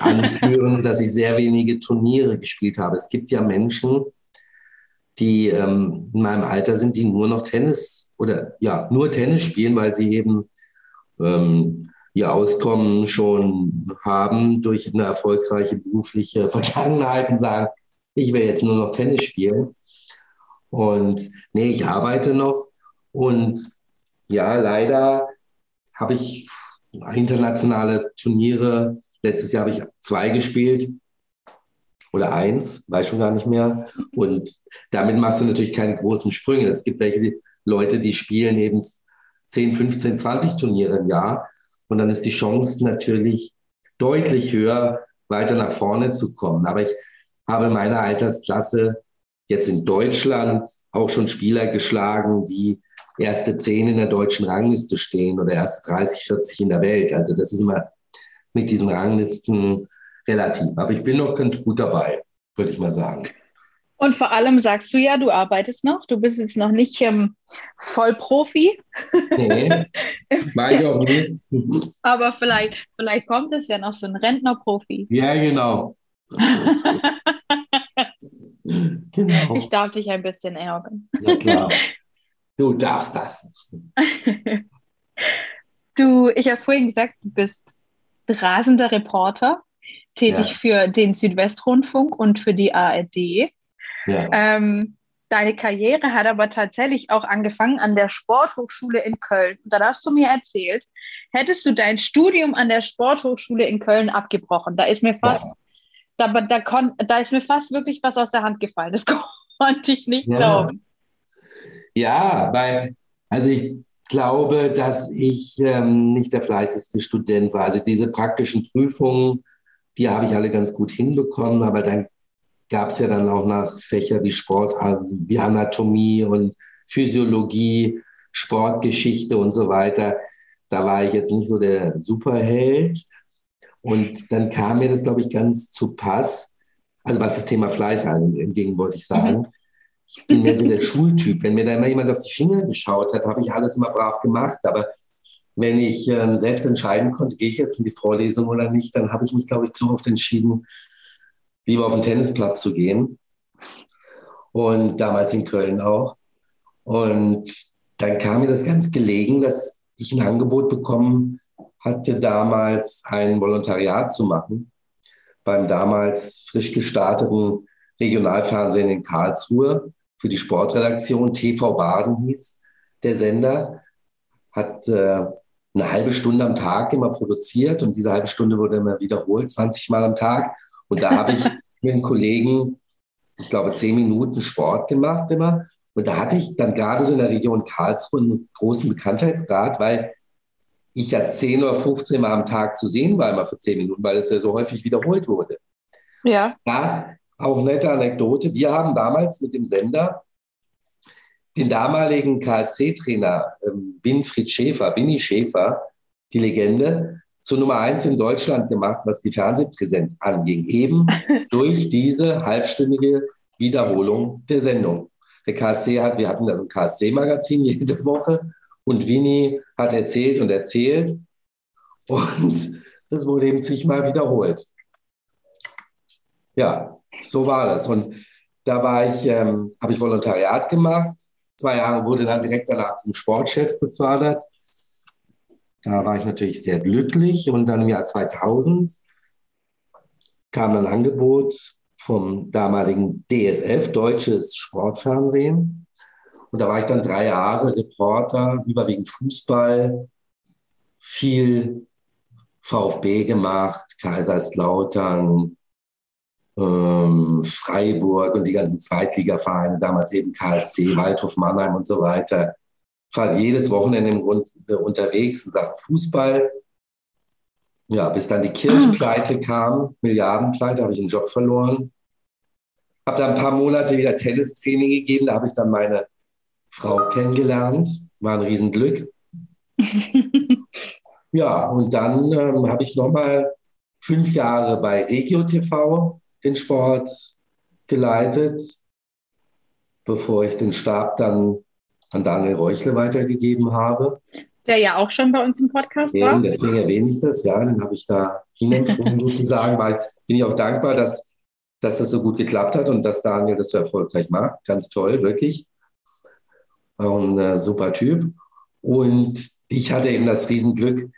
anführen, dass ich sehr wenige Turniere gespielt habe. Es gibt ja Menschen, die ähm, in meinem Alter sind, die nur noch Tennis oder ja, nur Tennis spielen, weil sie eben ähm, ihr Auskommen schon haben durch eine erfolgreiche berufliche Vergangenheit und sagen, ich will jetzt nur noch Tennis spielen. Und nee, ich arbeite noch. Und ja, leider habe ich internationale Turniere. Letztes Jahr habe ich zwei gespielt oder eins, weiß schon gar nicht mehr. Und damit machst du natürlich keine großen Sprünge. Es gibt welche die Leute, die spielen eben 10, 15, 20 Turniere im Jahr. Und dann ist die Chance natürlich deutlich höher, weiter nach vorne zu kommen. Aber ich habe in meiner Altersklasse jetzt in Deutschland auch schon Spieler geschlagen, die erste zehn in der deutschen Rangliste stehen oder erste 30, 40 in der Welt. Also das ist immer mit diesen Ranglisten relativ. Aber ich bin noch ganz gut dabei, würde ich mal sagen. Und vor allem sagst du ja, du arbeitest noch. Du bist jetzt noch nicht ähm, Vollprofi. Nee, war ich auch nie. Aber vielleicht, vielleicht kommt es ja noch so ein Rentnerprofi. Ja, genau. genau. Ich darf dich ein bisschen ärgern. Ja, klar. Du darfst das. du, ich habe es vorhin gesagt, du bist rasender Reporter, tätig ja. für den Südwestrundfunk und für die ARD. Ja. Ähm, deine Karriere hat aber tatsächlich auch angefangen an der Sporthochschule in Köln. Und da hast du mir erzählt, hättest du dein Studium an der Sporthochschule in Köln abgebrochen. Da ist mir fast, ja. da, da, kon, da ist mir fast wirklich was aus der Hand gefallen. Das konnte ich nicht ja. glauben. Ja, weil, also ich glaube, dass ich ähm, nicht der fleißigste Student war. Also diese praktischen Prüfungen, die habe ich alle ganz gut hinbekommen, aber dann gab es ja dann auch nach Fächer wie Sport, also wie Anatomie und Physiologie, Sportgeschichte und so weiter. Da war ich jetzt nicht so der Superheld. Und dann kam mir das, glaube ich, ganz zu Pass. Also was das Thema Fleiß anging, wollte ich sagen. Mhm. Ich bin mehr so der Schultyp. Wenn mir da immer jemand auf die Finger geschaut hat, habe ich alles immer brav gemacht. Aber wenn ich ähm, selbst entscheiden konnte, gehe ich jetzt in die Vorlesung oder nicht, dann habe ich mich, glaube ich, zu oft entschieden, lieber auf den Tennisplatz zu gehen. Und damals in Köln auch. Und dann kam mir das ganz gelegen, dass ich ein Angebot bekommen hatte, damals ein Volontariat zu machen beim damals frisch gestarteten Regionalfernsehen in Karlsruhe für die Sportredaktion. TV Baden hieß der Sender. Hat äh, eine halbe Stunde am Tag immer produziert und diese halbe Stunde wurde immer wiederholt, 20 Mal am Tag. Und da habe ich mit einem Kollegen, ich glaube, zehn Minuten Sport gemacht immer. Und da hatte ich dann gerade so in der Region Karlsruhe einen großen Bekanntheitsgrad, weil ich ja 10 oder 15 Mal am Tag zu sehen war, immer für zehn Minuten, weil es ja so häufig wiederholt wurde. Ja. Da auch nette Anekdote. Wir haben damals mit dem Sender den damaligen KSC-Trainer ähm, Winfried Schäfer, Winnie Schäfer, die Legende, zur Nummer eins in Deutschland gemacht, was die Fernsehpräsenz anging, eben durch diese halbstündige Wiederholung der Sendung. Der KSC hat, wir hatten da so ein KSC-Magazin jede Woche und Winnie hat erzählt und erzählt und das wurde eben zigmal wiederholt. Ja, so war das. Und da war ich, ähm, habe ich Volontariat gemacht. Zwei Jahre wurde dann direkt danach zum Sportchef befördert. Da war ich natürlich sehr glücklich und dann im Jahr 2000 kam ein Angebot vom damaligen DSF, Deutsches Sportfernsehen. Und da war ich dann drei Jahre Reporter, überwiegend Fußball, viel VfB gemacht, Kaiserslautern, ähm, Freiburg und die ganzen Zweitligavereine, damals eben KSC, Waldhof Mannheim und so weiter war jedes Wochenende im Grunde unterwegs in Sachen Fußball. Ja, bis dann die Kirchpleite kam, Milliardenpleite, habe ich einen Job verloren. Habe dann ein paar Monate wieder Tennistraining gegeben, da habe ich dann meine Frau kennengelernt. War ein Riesenglück. ja, und dann ähm, habe ich nochmal fünf Jahre bei Regio TV den Sport geleitet, bevor ich den Stab dann an Daniel Reuchle weitergegeben habe. Der ja auch schon bei uns im Podcast war. Deswegen erwähne ich das, ja, den habe ich da hinempfohlen sozusagen, weil bin ich auch dankbar, dass, dass das so gut geklappt hat und dass Daniel das so erfolgreich macht. Ganz toll, wirklich. ein äh, super Typ. Und ich hatte eben das Riesenglück,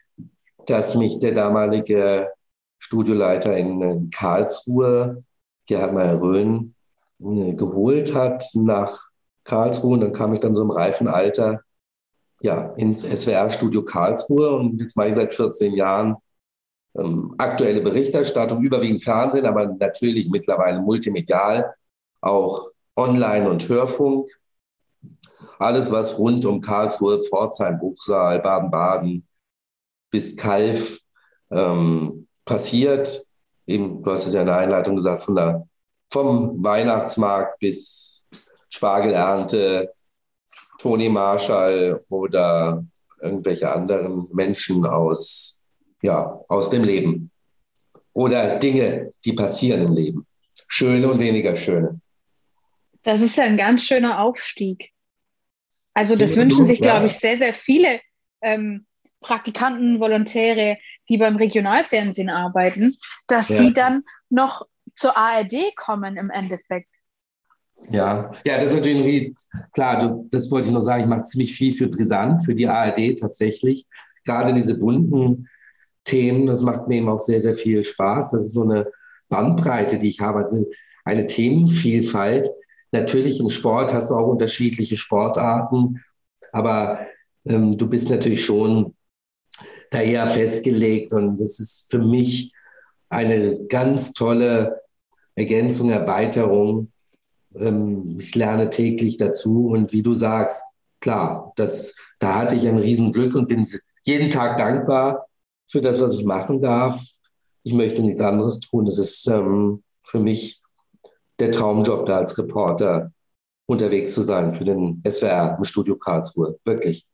dass mich der damalige Studioleiter in, Karlsruhe, Gerhard Meyer-Röhn, äh, geholt hat nach Karlsruhe und dann kam ich dann so im reifen Alter ja, ins SWR-Studio Karlsruhe und jetzt mache ich seit 14 Jahren ähm, aktuelle Berichterstattung, überwiegend Fernsehen, aber natürlich mittlerweile multimedial, auch Online und Hörfunk. Alles, was rund um Karlsruhe, Pforzheim, Buchsal, Baden-Baden bis Kalf ähm, passiert. Eben, du hast es ja in der Einleitung gesagt, von der, vom Weihnachtsmarkt bis Spargelernte, Toni Marshall oder irgendwelche anderen Menschen aus, ja, aus dem Leben. Oder Dinge, die passieren im Leben. Schöne und weniger schöne. Das ist ja ein ganz schöner Aufstieg. Also das wünschen sich, glaube ich, sehr, sehr viele ähm, Praktikanten, Volontäre, die beim Regionalfernsehen arbeiten, dass ja. sie dann noch zur ARD kommen im Endeffekt. Ja, ja, das ist natürlich klar, du, das wollte ich noch sagen, ich mache ziemlich viel für Brisant, für die ARD tatsächlich. Gerade diese bunten Themen, das macht mir eben auch sehr, sehr viel Spaß. Das ist so eine Bandbreite, die ich habe, eine, eine Themenvielfalt. Natürlich im Sport hast du auch unterschiedliche Sportarten, aber ähm, du bist natürlich schon da eher festgelegt und das ist für mich eine ganz tolle Ergänzung, Erweiterung ähm, ich lerne täglich dazu und wie du sagst, klar, das, da hatte ich ein Riesenglück und bin jeden Tag dankbar für das, was ich machen darf. Ich möchte nichts anderes tun. Das ist ähm, für mich der Traumjob, da als Reporter unterwegs zu sein für den SWR im Studio Karlsruhe. Wirklich.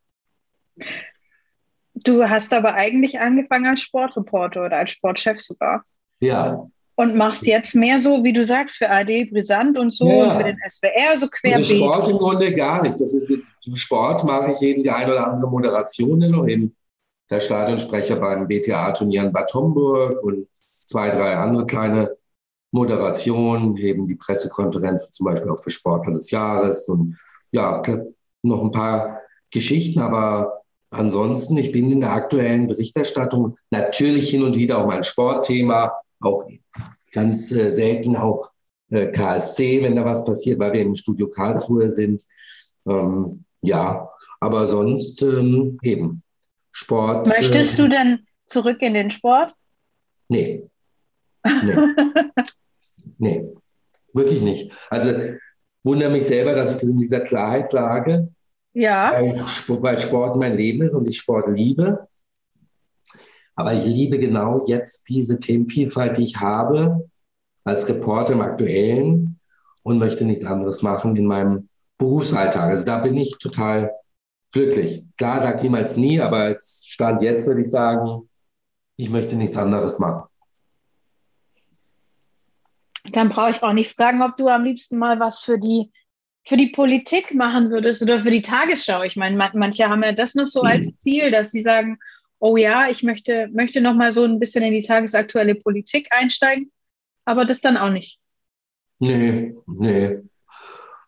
Du hast aber eigentlich angefangen als Sportreporter oder als Sportchef sogar. Ja, und machst jetzt mehr so, wie du sagst, für AD brisant und so ja. und für den SWR so querbeet. Und Sport im Grunde gar nicht. Das ist, Im Sport mache ich eben die ein oder andere Moderation noch eben der Stadionsprecher beim BTA-Turnier in Bad Homburg und zwei, drei andere kleine Moderationen, eben die Pressekonferenzen zum Beispiel auch für Sportler des Jahres und ja, noch ein paar Geschichten, aber ansonsten, ich bin in der aktuellen Berichterstattung natürlich hin und wieder auch mein Sportthema, auch ganz äh, selten auch äh, KSC, wenn da was passiert, weil wir im Studio Karlsruhe sind. Ähm, ja, aber sonst ähm, eben Sport. Möchtest äh, du denn zurück in den Sport? Nee. Nee. nee, wirklich nicht. Also wundere mich selber, dass ich das in dieser Klarheit sage. Ja. Weil, weil Sport mein Leben ist und ich Sport liebe. Aber ich liebe genau jetzt diese Themenvielfalt, die ich habe als Reporter im Aktuellen und möchte nichts anderes machen in meinem Berufsalltag. Also da bin ich total glücklich. Klar, sag niemals nie, aber als Stand jetzt würde ich sagen, ich möchte nichts anderes machen. Dann brauche ich auch nicht fragen, ob du am liebsten mal was für die, für die Politik machen würdest oder für die Tagesschau. Ich meine, manche haben ja das noch so als mhm. Ziel, dass sie sagen, oh ja, ich möchte, möchte noch mal so ein bisschen in die tagesaktuelle Politik einsteigen, aber das dann auch nicht. Nee, nee.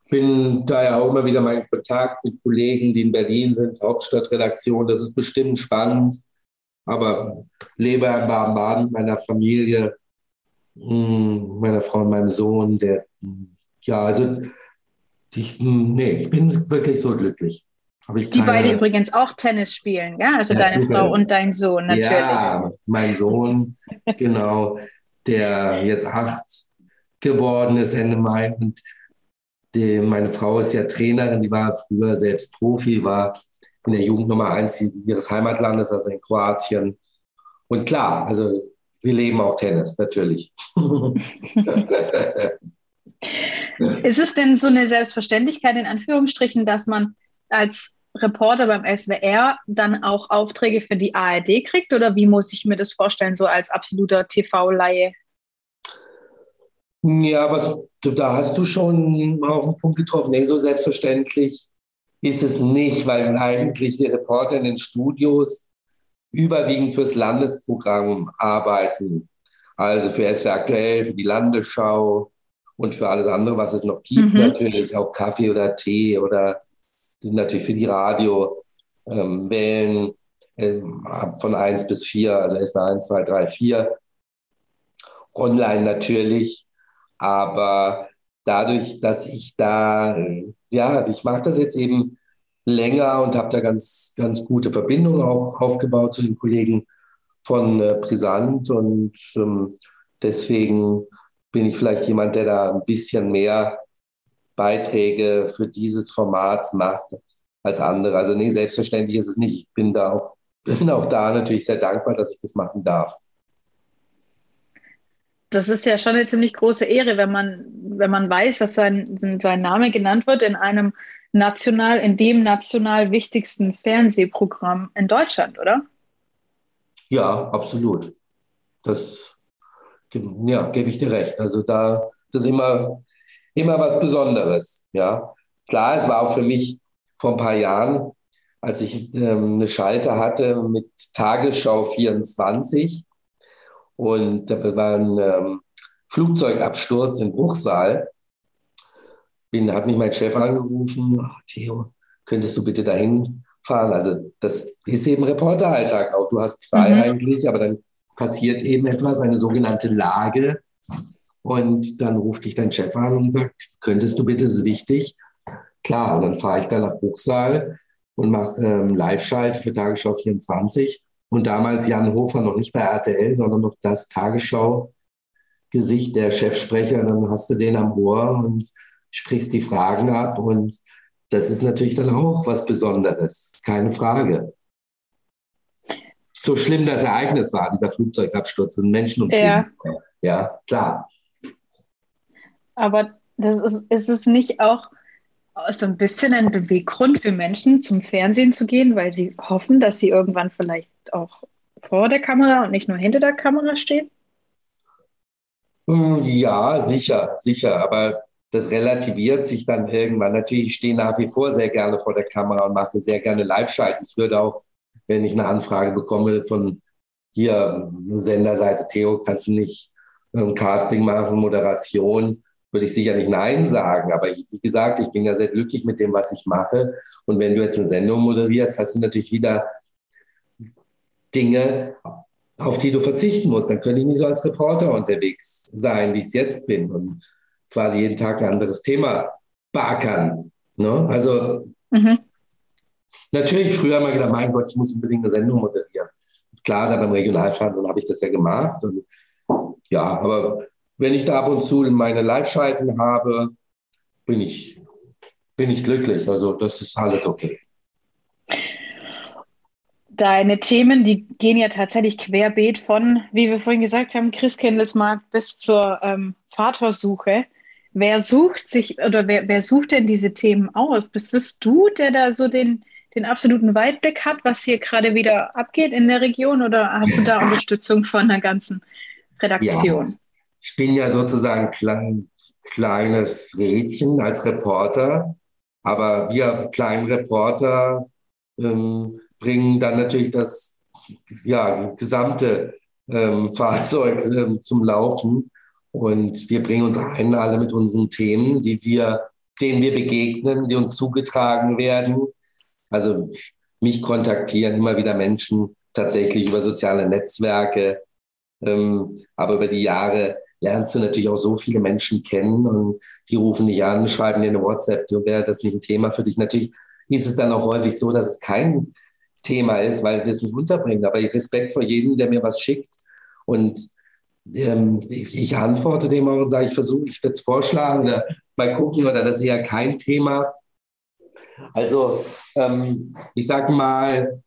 Bin da ja auch immer wieder mein Kontakt mit Kollegen, die in Berlin sind, Hauptstadtredaktion. Das ist bestimmt spannend, aber lebe in Baden-Baden, meiner Familie, hm, meiner Frau und meinem Sohn, der, ja, also ich, nee, ich bin wirklich so glücklich die beide übrigens auch Tennis spielen, ja? Also ja, deine Frau und dein Sohn natürlich. Ja, mein Sohn, genau, der jetzt acht geworden ist Ende Mai. Und die, meine Frau ist ja Trainerin, die war früher selbst Profi, war in der Jugend Nummer eins ihres Heimatlandes, also in Kroatien. Und klar, also wir leben auch Tennis, natürlich. ist es denn so eine Selbstverständlichkeit in Anführungsstrichen, dass man als Reporter beim SWR dann auch Aufträge für die ARD kriegt oder wie muss ich mir das vorstellen, so als absoluter TV-Laie? Ja, was, da hast du schon auf den Punkt getroffen. Nee, so selbstverständlich ist es nicht, weil eigentlich die Reporter in den Studios überwiegend fürs Landesprogramm arbeiten. Also für SWR aktuell, für die Landesschau und für alles andere, was es noch gibt, mhm. natürlich auch Kaffee oder Tee oder natürlich für die Radiowellen ähm, äh, von 1 bis 4, also s 1, 2, 3, 4. Online natürlich, aber dadurch, dass ich da, ja, ich mache das jetzt eben länger und habe da ganz, ganz gute Verbindungen auch aufgebaut zu den Kollegen von äh, Brisant und ähm, deswegen bin ich vielleicht jemand, der da ein bisschen mehr Beiträge für dieses Format macht als andere. Also nee, selbstverständlich ist es nicht. Ich bin da auch, bin auch da natürlich sehr dankbar, dass ich das machen darf. Das ist ja schon eine ziemlich große Ehre, wenn man, wenn man weiß, dass sein, sein Name genannt wird in einem national, in dem national wichtigsten Fernsehprogramm in Deutschland, oder? Ja, absolut. Das ja, gebe ich dir recht. Also da das ist immer, immer was Besonderes. Ja, klar, es war auch für mich vor ein paar Jahren, als ich ähm, eine Schalte hatte mit Tagesschau 24 und da war ein ähm, Flugzeugabsturz in Bruchsal. Bin, hat mich mein Chef angerufen, oh, Theo, könntest du bitte dahin fahren? Also das ist eben Reporteralltag auch. Du hast frei mhm. eigentlich, aber dann passiert eben etwas, eine sogenannte Lage. Und dann ruft dich dein Chef an und sagt, könntest du bitte, ist wichtig. Klar, und dann fahre ich da nach Bruchsal und mache ähm, Live-Schalt für Tagesschau 24. Und damals Jan Hofer noch nicht bei RTL, sondern noch das Tagesschau-Gesicht der Chefsprecher. Dann hast du den am Ohr und sprichst die Fragen ab. Und das ist natürlich dann auch was Besonderes, keine Frage. So schlimm das Ereignis war, dieser Flugzeugabsturz, sind Menschen ums ja. Leben. Ja, klar. Aber das ist, ist es nicht auch so ein bisschen ein Beweggrund für Menschen, zum Fernsehen zu gehen, weil sie hoffen, dass sie irgendwann vielleicht auch vor der Kamera und nicht nur hinter der Kamera stehen? Hm, ja, sicher, sicher. Aber das relativiert sich dann irgendwann. Natürlich, ich stehe nach wie vor sehr gerne vor der Kamera und mache sehr gerne Live-Schalten. Ich würde auch, wenn ich eine Anfrage bekomme von hier Senderseite Theo, kannst du nicht ein Casting machen, Moderation, würde ich sicher nicht Nein sagen. Aber ich, wie gesagt, ich bin ja sehr glücklich mit dem, was ich mache. Und wenn du jetzt eine Sendung moderierst, hast du natürlich wieder Dinge, auf die du verzichten musst. Dann könnte ich nicht so als Reporter unterwegs sein, wie ich es jetzt bin und quasi jeden Tag ein anderes Thema beackern. Ne? Also mhm. Natürlich früher mal gedacht, mein Gott, ich muss unbedingt eine Sendung moderieren. Klar, da beim Regionalfernsehen habe ich das ja gemacht. Und ja, aber wenn ich da ab und zu meine Live-Schalten habe, bin ich, bin ich glücklich. Also das ist alles okay. Deine Themen, die gehen ja tatsächlich querbeet von, wie wir vorhin gesagt haben, Christkindlesmarkt bis zur ähm, Vatersuche. Wer sucht sich oder wer, wer sucht denn diese Themen aus? Bist es du, der da so den, den absoluten Weitblick hat, was hier gerade wieder abgeht in der Region oder hast du da Unterstützung von der ganzen Redaktion? Ja ich bin ja sozusagen klein, kleines Rädchen als Reporter, aber wir kleinen Reporter ähm, bringen dann natürlich das ja, gesamte ähm, Fahrzeug ähm, zum Laufen und wir bringen uns ein, alle mit unseren Themen, die wir, denen wir begegnen, die uns zugetragen werden. Also mich kontaktieren immer wieder Menschen tatsächlich über soziale Netzwerke, ähm, aber über die Jahre lernst du natürlich auch so viele Menschen kennen und die rufen dich an, schreiben dir eine WhatsApp, du wäre das nicht ein Thema für dich. Natürlich ist es dann auch häufig so, dass es kein Thema ist, weil wir es nicht unterbringen. Aber ich Respekt vor jedem, der mir was schickt. Und ähm, ich, ich, antworte dem auch und sage, ich versuche, ich würde es vorschlagen oder mal gucken oder das ist eher kein Thema. Also ähm, ich sage mal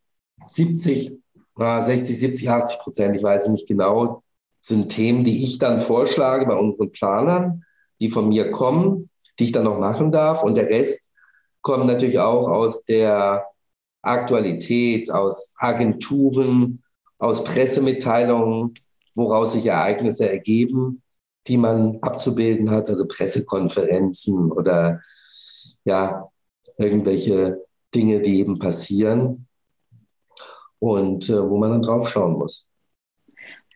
70, 60, 70, 80 Prozent, ich weiß nicht genau, sind Themen, die ich dann vorschlage bei unseren Planern, die von mir kommen, die ich dann noch machen darf. Und der Rest kommt natürlich auch aus der Aktualität, aus Agenturen, aus Pressemitteilungen, woraus sich Ereignisse ergeben, die man abzubilden hat, also Pressekonferenzen oder ja, irgendwelche Dinge, die eben passieren und äh, wo man dann drauf schauen muss.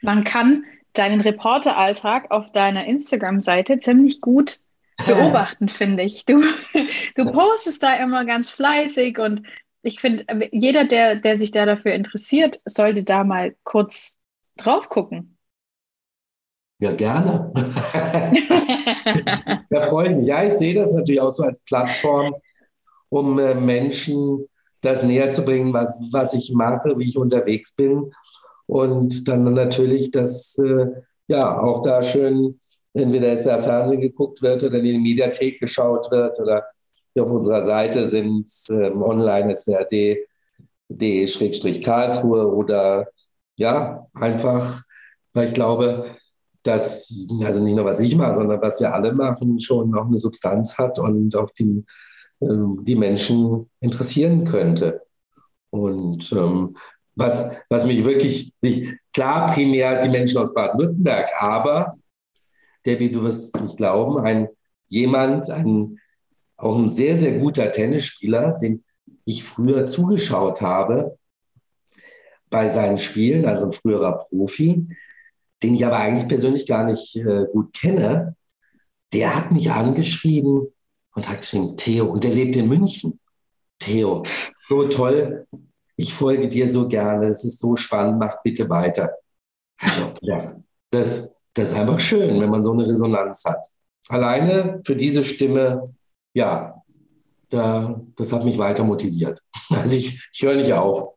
Man kann deinen Reporteralltag auf deiner Instagram-Seite ziemlich gut beobachten, finde ich. Du, du postest da immer ganz fleißig und ich finde, jeder, der, der sich da dafür interessiert, sollte da mal kurz drauf gucken. Ja, gerne. da freue ich mich. Ja, ich sehe das natürlich auch so als Plattform, um äh, Menschen das näher zu bringen, was, was ich mache, wie ich unterwegs bin. Und dann natürlich das, äh, ja, auch da schön entweder SWR Fernsehen geguckt wird oder in die Mediathek geschaut wird oder auf unserer Seite sind ähm, online swrd.de-karlsruhe oder ja, einfach, weil ich glaube, dass, also nicht nur was ich mache, sondern was wir alle machen, schon auch eine Substanz hat und auch die, ähm, die Menschen interessieren könnte. Und ähm, was, was mich wirklich, nicht, klar, primär die Menschen aus Baden-Württemberg, aber, Debbie, du wirst nicht glauben, ein jemand, ein, auch ein sehr, sehr guter Tennisspieler, dem ich früher zugeschaut habe bei seinen Spielen, also ein früherer Profi, den ich aber eigentlich persönlich gar nicht äh, gut kenne, der hat mich angeschrieben und hat geschrieben, Theo, und der lebt in München. Theo, so toll, ich folge dir so gerne, es ist so spannend, mach bitte weiter. Das, das ist einfach schön, wenn man so eine Resonanz hat. Alleine für diese Stimme, ja, da, das hat mich weiter motiviert. Also ich, ich höre nicht auf.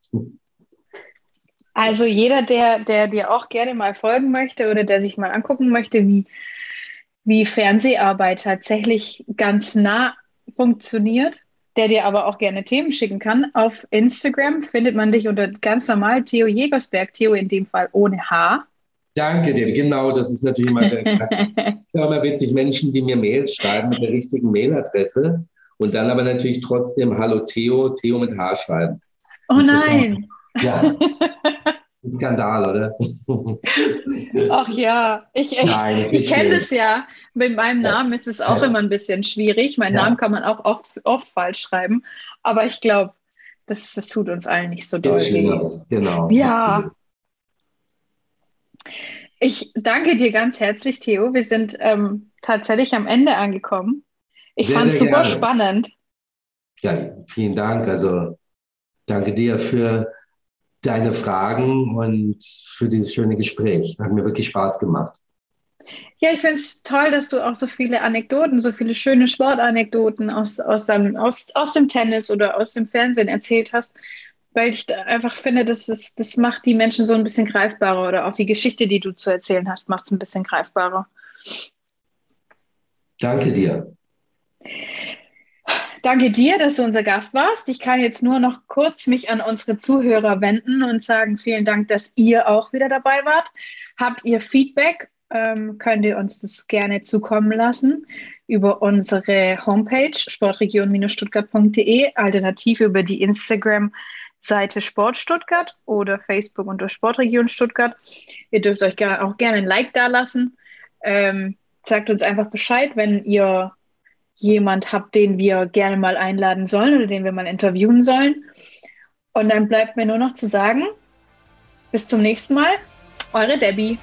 Also jeder, der, der dir auch gerne mal folgen möchte oder der sich mal angucken möchte, wie, wie Fernseharbeit tatsächlich ganz nah funktioniert, der dir aber auch gerne Themen schicken kann. Auf Instagram findet man dich unter ganz normal Theo Jägersberg, Theo in dem Fall ohne H. Danke dir, genau, das ist natürlich immer, immer witzig, Menschen, die mir Mails schreiben mit der richtigen Mailadresse und dann aber natürlich trotzdem Hallo Theo, Theo mit H schreiben. Oh nein. Ja. Ein Skandal, oder? Ach ja, ich, ich, ich kenne das ja. Mit meinem Namen ist es auch ja. immer ein bisschen schwierig. Meinen ja. Namen kann man auch oft, oft falsch schreiben. Aber ich glaube, das, das tut uns allen nicht so doll weh. Genau. Ja. Absolut. Ich danke dir ganz herzlich, Theo. Wir sind ähm, tatsächlich am Ende angekommen. Ich fand es super gerne. spannend. Ja, vielen Dank. Also danke dir für deine Fragen und für dieses schöne Gespräch. Hat mir wirklich Spaß gemacht. Ja, ich finde es toll, dass du auch so viele Anekdoten, so viele schöne Sportanekdoten aus, aus, deinem, aus, aus dem Tennis oder aus dem Fernsehen erzählt hast, weil ich einfach finde, dass das, das macht die Menschen so ein bisschen greifbarer oder auch die Geschichte, die du zu erzählen hast, macht es ein bisschen greifbarer. Danke dir. Danke dir, dass du unser Gast warst. Ich kann jetzt nur noch kurz mich an unsere Zuhörer wenden und sagen, vielen Dank, dass ihr auch wieder dabei wart. Habt ihr Feedback? Ähm, könnt ihr uns das gerne zukommen lassen über unsere Homepage sportregion-stuttgart.de, alternativ über die Instagram-Seite Sport Stuttgart oder Facebook unter Sportregion Stuttgart. Ihr dürft euch auch gerne ein Like da lassen. Ähm, sagt uns einfach Bescheid, wenn ihr jemand habt, den wir gerne mal einladen sollen oder den wir mal interviewen sollen. Und dann bleibt mir nur noch zu sagen, bis zum nächsten Mal, eure Debbie.